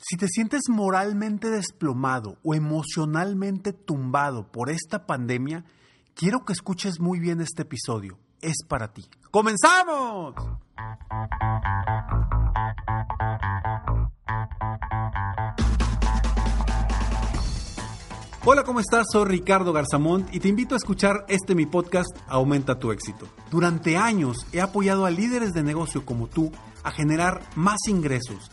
Si te sientes moralmente desplomado o emocionalmente tumbado por esta pandemia, quiero que escuches muy bien este episodio. Es para ti. ¡Comenzamos! Hola, ¿cómo estás? Soy Ricardo Garzamont y te invito a escuchar este mi podcast Aumenta tu éxito. Durante años he apoyado a líderes de negocio como tú a generar más ingresos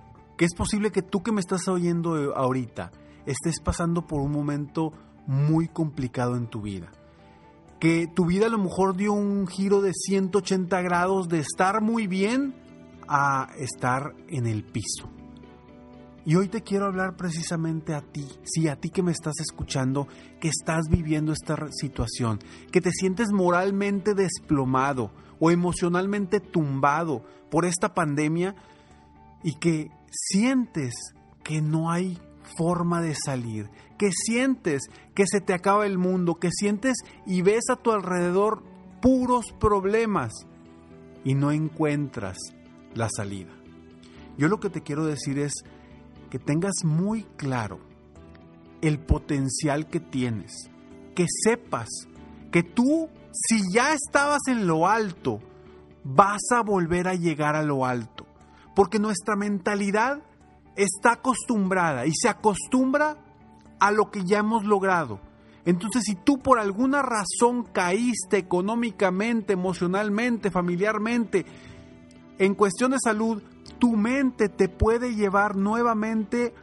es posible que tú que me estás oyendo ahorita estés pasando por un momento muy complicado en tu vida. Que tu vida a lo mejor dio un giro de 180 grados de estar muy bien a estar en el piso. Y hoy te quiero hablar precisamente a ti, sí, a ti que me estás escuchando, que estás viviendo esta situación, que te sientes moralmente desplomado o emocionalmente tumbado por esta pandemia y que sientes que no hay forma de salir, que sientes que se te acaba el mundo, que sientes y ves a tu alrededor puros problemas y no encuentras la salida. Yo lo que te quiero decir es que tengas muy claro el potencial que tienes, que sepas que tú, si ya estabas en lo alto, vas a volver a llegar a lo alto porque nuestra mentalidad está acostumbrada y se acostumbra a lo que ya hemos logrado. Entonces, si tú por alguna razón caíste económicamente, emocionalmente, familiarmente, en cuestión de salud, tu mente te puede llevar nuevamente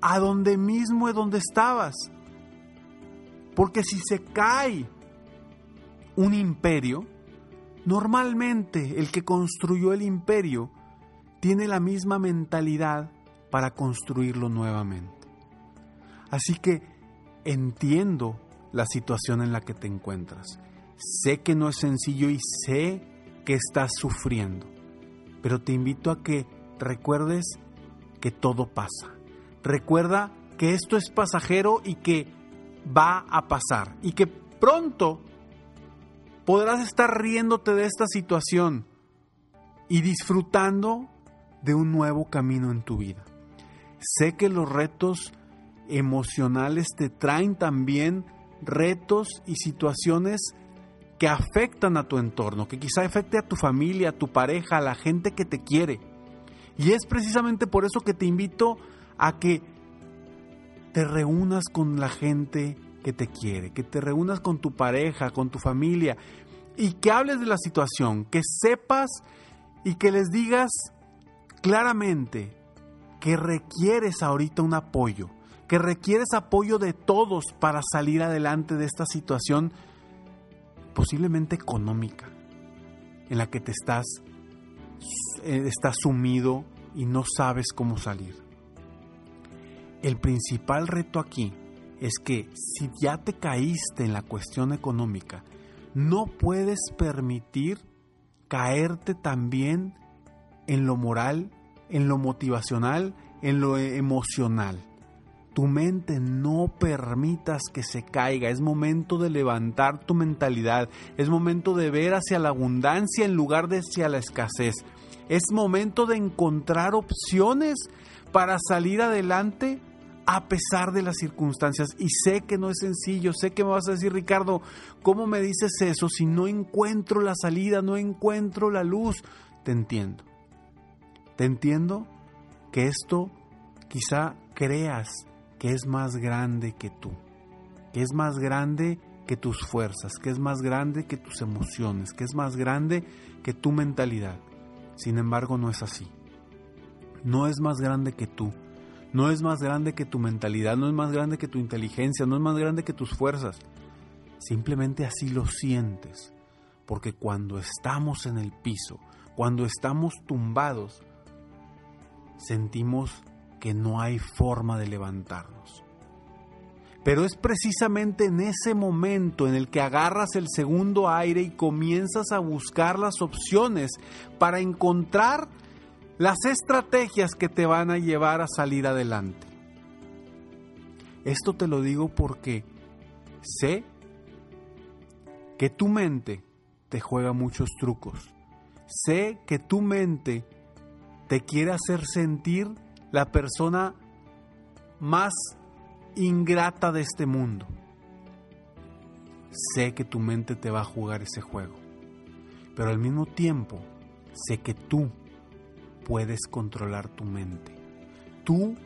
a donde mismo es donde estabas. Porque si se cae un imperio, normalmente el que construyó el imperio tiene la misma mentalidad para construirlo nuevamente. Así que entiendo la situación en la que te encuentras. Sé que no es sencillo y sé que estás sufriendo, pero te invito a que recuerdes que todo pasa. Recuerda que esto es pasajero y que va a pasar y que pronto podrás estar riéndote de esta situación y disfrutando de un nuevo camino en tu vida. Sé que los retos emocionales te traen también retos y situaciones que afectan a tu entorno, que quizá afecte a tu familia, a tu pareja, a la gente que te quiere. Y es precisamente por eso que te invito a que te reúnas con la gente que te quiere, que te reúnas con tu pareja, con tu familia y que hables de la situación, que sepas y que les digas claramente que requieres ahorita un apoyo, que requieres apoyo de todos para salir adelante de esta situación posiblemente económica en la que te estás, eh, estás sumido y no sabes cómo salir. El principal reto aquí es que si ya te caíste en la cuestión económica, no puedes permitir caerte también en lo moral, en lo motivacional, en lo emocional. Tu mente no permitas que se caiga. Es momento de levantar tu mentalidad. Es momento de ver hacia la abundancia en lugar de hacia la escasez. Es momento de encontrar opciones para salir adelante a pesar de las circunstancias. Y sé que no es sencillo, sé que me vas a decir, Ricardo, ¿cómo me dices eso si no encuentro la salida, no encuentro la luz? Te entiendo. Entiendo que esto quizá creas que es más grande que tú, que es más grande que tus fuerzas, que es más grande que tus emociones, que es más grande que tu mentalidad. Sin embargo, no es así. No es más grande que tú no es más grande que tu mentalidad, no es más grande que tu inteligencia, no es más grande que tus fuerzas. Simplemente así lo sientes. Porque cuando estamos en el piso, cuando estamos tumbados, sentimos que no hay forma de levantarnos. Pero es precisamente en ese momento en el que agarras el segundo aire y comienzas a buscar las opciones para encontrar las estrategias que te van a llevar a salir adelante. Esto te lo digo porque sé que tu mente te juega muchos trucos. Sé que tu mente te quiere hacer sentir la persona más ingrata de este mundo. Sé que tu mente te va a jugar ese juego. Pero al mismo tiempo, sé que tú puedes controlar tu mente. Tú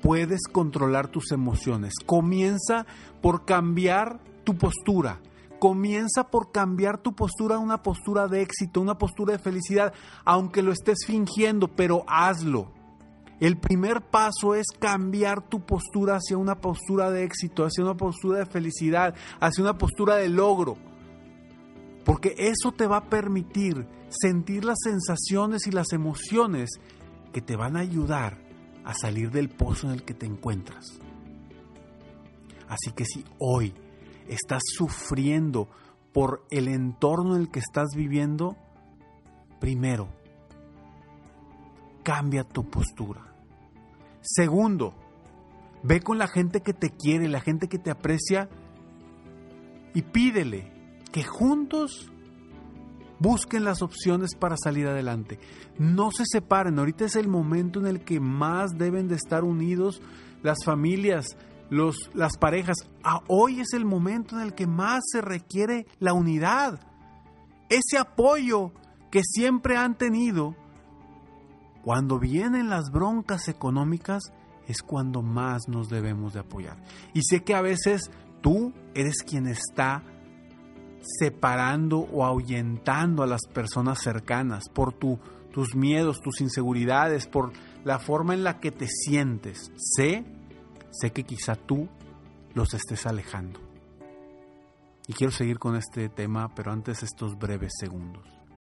puedes controlar tus emociones. Comienza por cambiar tu postura. Comienza por cambiar tu postura a una postura de éxito, una postura de felicidad, aunque lo estés fingiendo, pero hazlo. El primer paso es cambiar tu postura hacia una postura de éxito, hacia una postura de felicidad, hacia una postura de logro. Porque eso te va a permitir sentir las sensaciones y las emociones que te van a ayudar a salir del pozo en el que te encuentras. Así que si hoy estás sufriendo por el entorno en el que estás viviendo, primero, cambia tu postura. Segundo, ve con la gente que te quiere, la gente que te aprecia y pídele que juntos Busquen las opciones para salir adelante. No se separen. Ahorita es el momento en el que más deben de estar unidos las familias, los, las parejas. Ah, hoy es el momento en el que más se requiere la unidad. Ese apoyo que siempre han tenido. Cuando vienen las broncas económicas es cuando más nos debemos de apoyar. Y sé que a veces tú eres quien está separando o ahuyentando a las personas cercanas por tu, tus miedos, tus inseguridades, por la forma en la que te sientes. Sé, sé que quizá tú los estés alejando. Y quiero seguir con este tema, pero antes estos breves segundos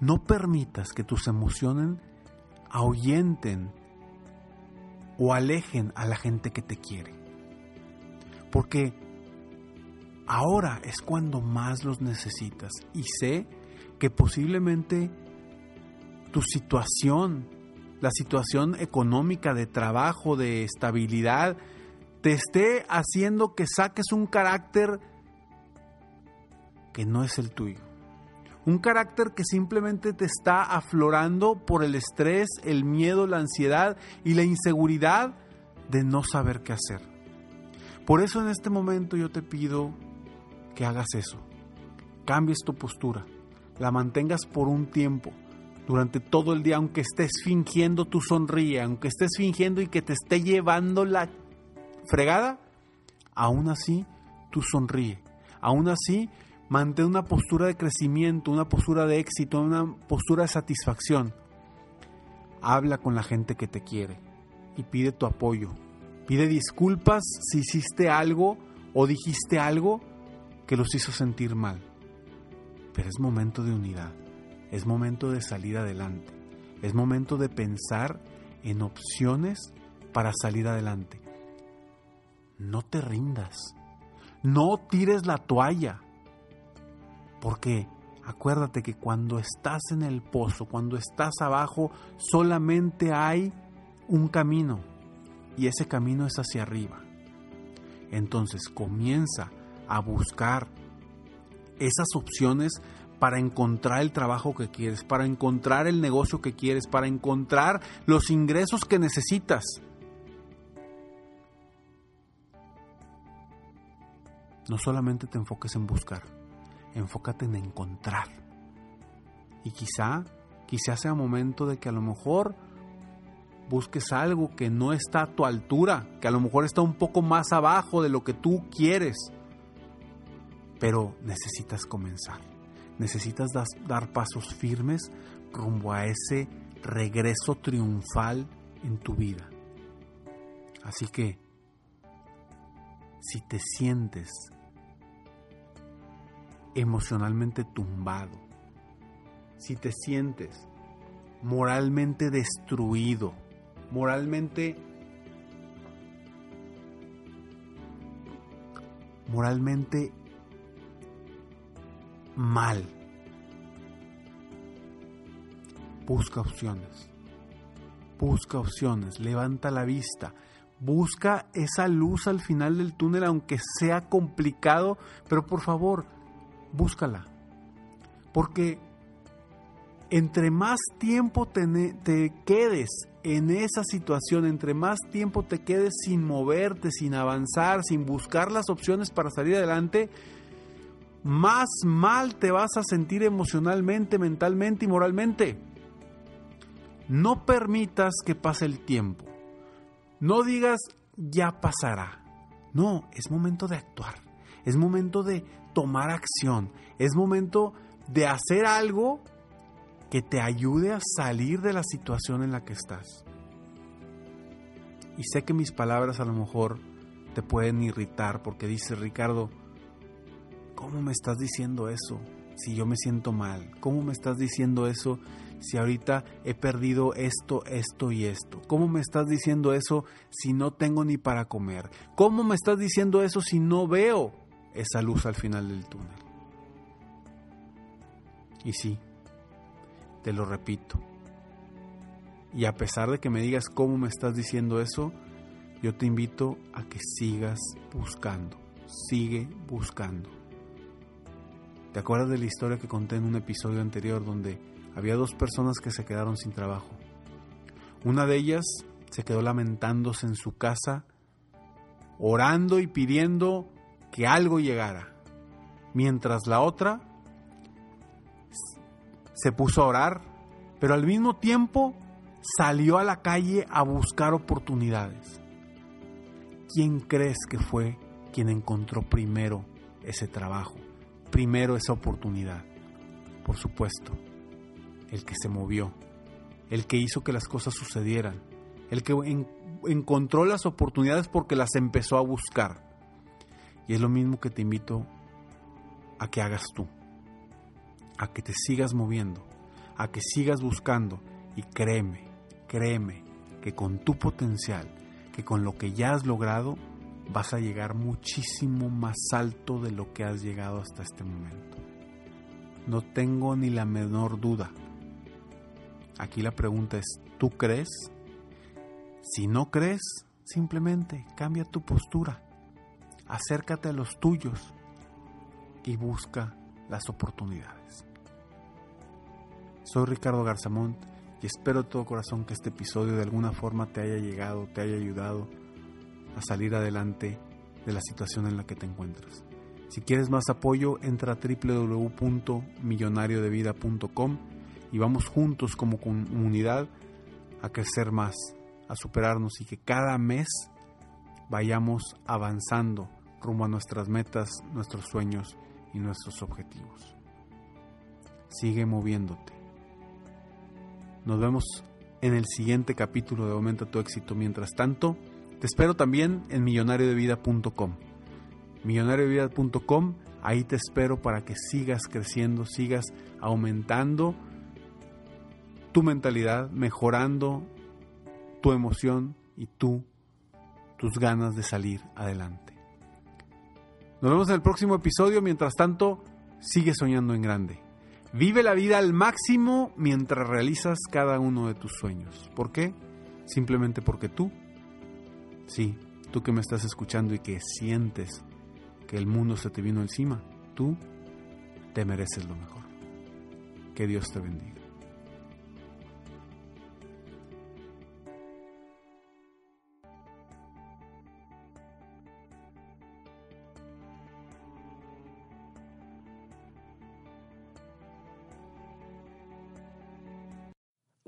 No permitas que tus emociones ahuyenten o alejen a la gente que te quiere. Porque ahora es cuando más los necesitas. Y sé que posiblemente tu situación, la situación económica de trabajo, de estabilidad, te esté haciendo que saques un carácter que no es el tuyo. Un carácter que simplemente te está aflorando por el estrés, el miedo, la ansiedad y la inseguridad de no saber qué hacer. Por eso en este momento yo te pido que hagas eso. Cambies tu postura, la mantengas por un tiempo, durante todo el día, aunque estés fingiendo tu sonríe, aunque estés fingiendo y que te esté llevando la fregada, aún así tú sonríe. Aún así Mantén una postura de crecimiento, una postura de éxito, una postura de satisfacción. Habla con la gente que te quiere y pide tu apoyo. Pide disculpas si hiciste algo o dijiste algo que los hizo sentir mal. Pero es momento de unidad, es momento de salir adelante, es momento de pensar en opciones para salir adelante. No te rindas, no tires la toalla porque acuérdate que cuando estás en el pozo, cuando estás abajo, solamente hay un camino y ese camino es hacia arriba. Entonces comienza a buscar esas opciones para encontrar el trabajo que quieres, para encontrar el negocio que quieres, para encontrar los ingresos que necesitas. No solamente te enfoques en buscar enfócate en encontrar. Y quizá, quizá sea momento de que a lo mejor busques algo que no está a tu altura, que a lo mejor está un poco más abajo de lo que tú quieres. Pero necesitas comenzar. Necesitas dar pasos firmes rumbo a ese regreso triunfal en tu vida. Así que, si te sientes emocionalmente tumbado, si te sientes moralmente destruido, moralmente moralmente mal. Busca opciones. Busca opciones, levanta la vista, busca esa luz al final del túnel aunque sea complicado, pero por favor, búscala. Porque entre más tiempo te, quedes en esa situación, entre más tiempo te quedes sin moverte, sin avanzar, sin buscar las opciones para salir adelante, más mal te vas a sentir emocionalmente, mentalmente y moralmente. No permitas que pase el tiempo. No digas ya pasará. No, es momento de actuar. Es momento de tomar acción. Es momento de hacer algo que te ayude a salir de la situación en la que estás. Y sé que mis palabras a lo mejor te pueden irritar porque dice Ricardo, ¿cómo me estás diciendo eso si yo me siento mal? ¿Cómo me estás diciendo eso si ahorita he perdido esto, esto y esto? ¿Cómo me estás diciendo eso si no tengo ni para comer? ¿Cómo me estás diciendo eso si no veo esa luz al final del túnel. Y sí, te lo repito. Y a pesar de que me digas cómo me estás diciendo eso, yo te invito a que sigas buscando. Sigue buscando. ¿Te acuerdas de la historia que conté en un episodio anterior donde había dos personas que se quedaron sin trabajo? Una de ellas se quedó lamentándose en su casa, orando y pidiendo que algo llegara. mientras la otra se puso a orar, pero al mismo tiempo salió a la calle a buscar oportunidades. ¿Quién crees que fue quien encontró primero ese trabajo, primero esa oportunidad? Por supuesto, el que se movió, el que hizo que las cosas sucedieran, el que encontró las oportunidades porque las empezó a buscar. Y es lo mismo que te invito a que hagas tú, a que te sigas moviendo, a que sigas buscando y créeme, créeme que con tu potencial, que con lo que ya has logrado, vas a llegar muchísimo más alto de lo que has llegado hasta este momento. No tengo ni la menor duda. Aquí la pregunta es, ¿tú crees? Si no crees, simplemente cambia tu postura, acércate a los tuyos y busca las oportunidades. Soy Ricardo Garzamont y espero de todo corazón que este episodio de alguna forma te haya llegado, te haya ayudado a salir adelante de la situación en la que te encuentras. Si quieres más apoyo, entra a www.millonariodevida.com y vamos juntos como comunidad a crecer más, a superarnos y que cada mes vayamos avanzando rumbo a nuestras metas, nuestros sueños y nuestros objetivos. Sigue moviéndote. Nos vemos en el siguiente capítulo de Aumenta tu éxito. Mientras tanto, te espero también en millonariodevida.com. Millonariodevida.com, ahí te espero para que sigas creciendo, sigas aumentando tu mentalidad, mejorando tu emoción y tú, tus ganas de salir adelante. Nos vemos en el próximo episodio. Mientras tanto, sigue soñando en grande. Vive la vida al máximo mientras realizas cada uno de tus sueños. ¿Por qué? Simplemente porque tú, sí, tú que me estás escuchando y que sientes que el mundo se te vino encima, tú te mereces lo mejor. Que Dios te bendiga.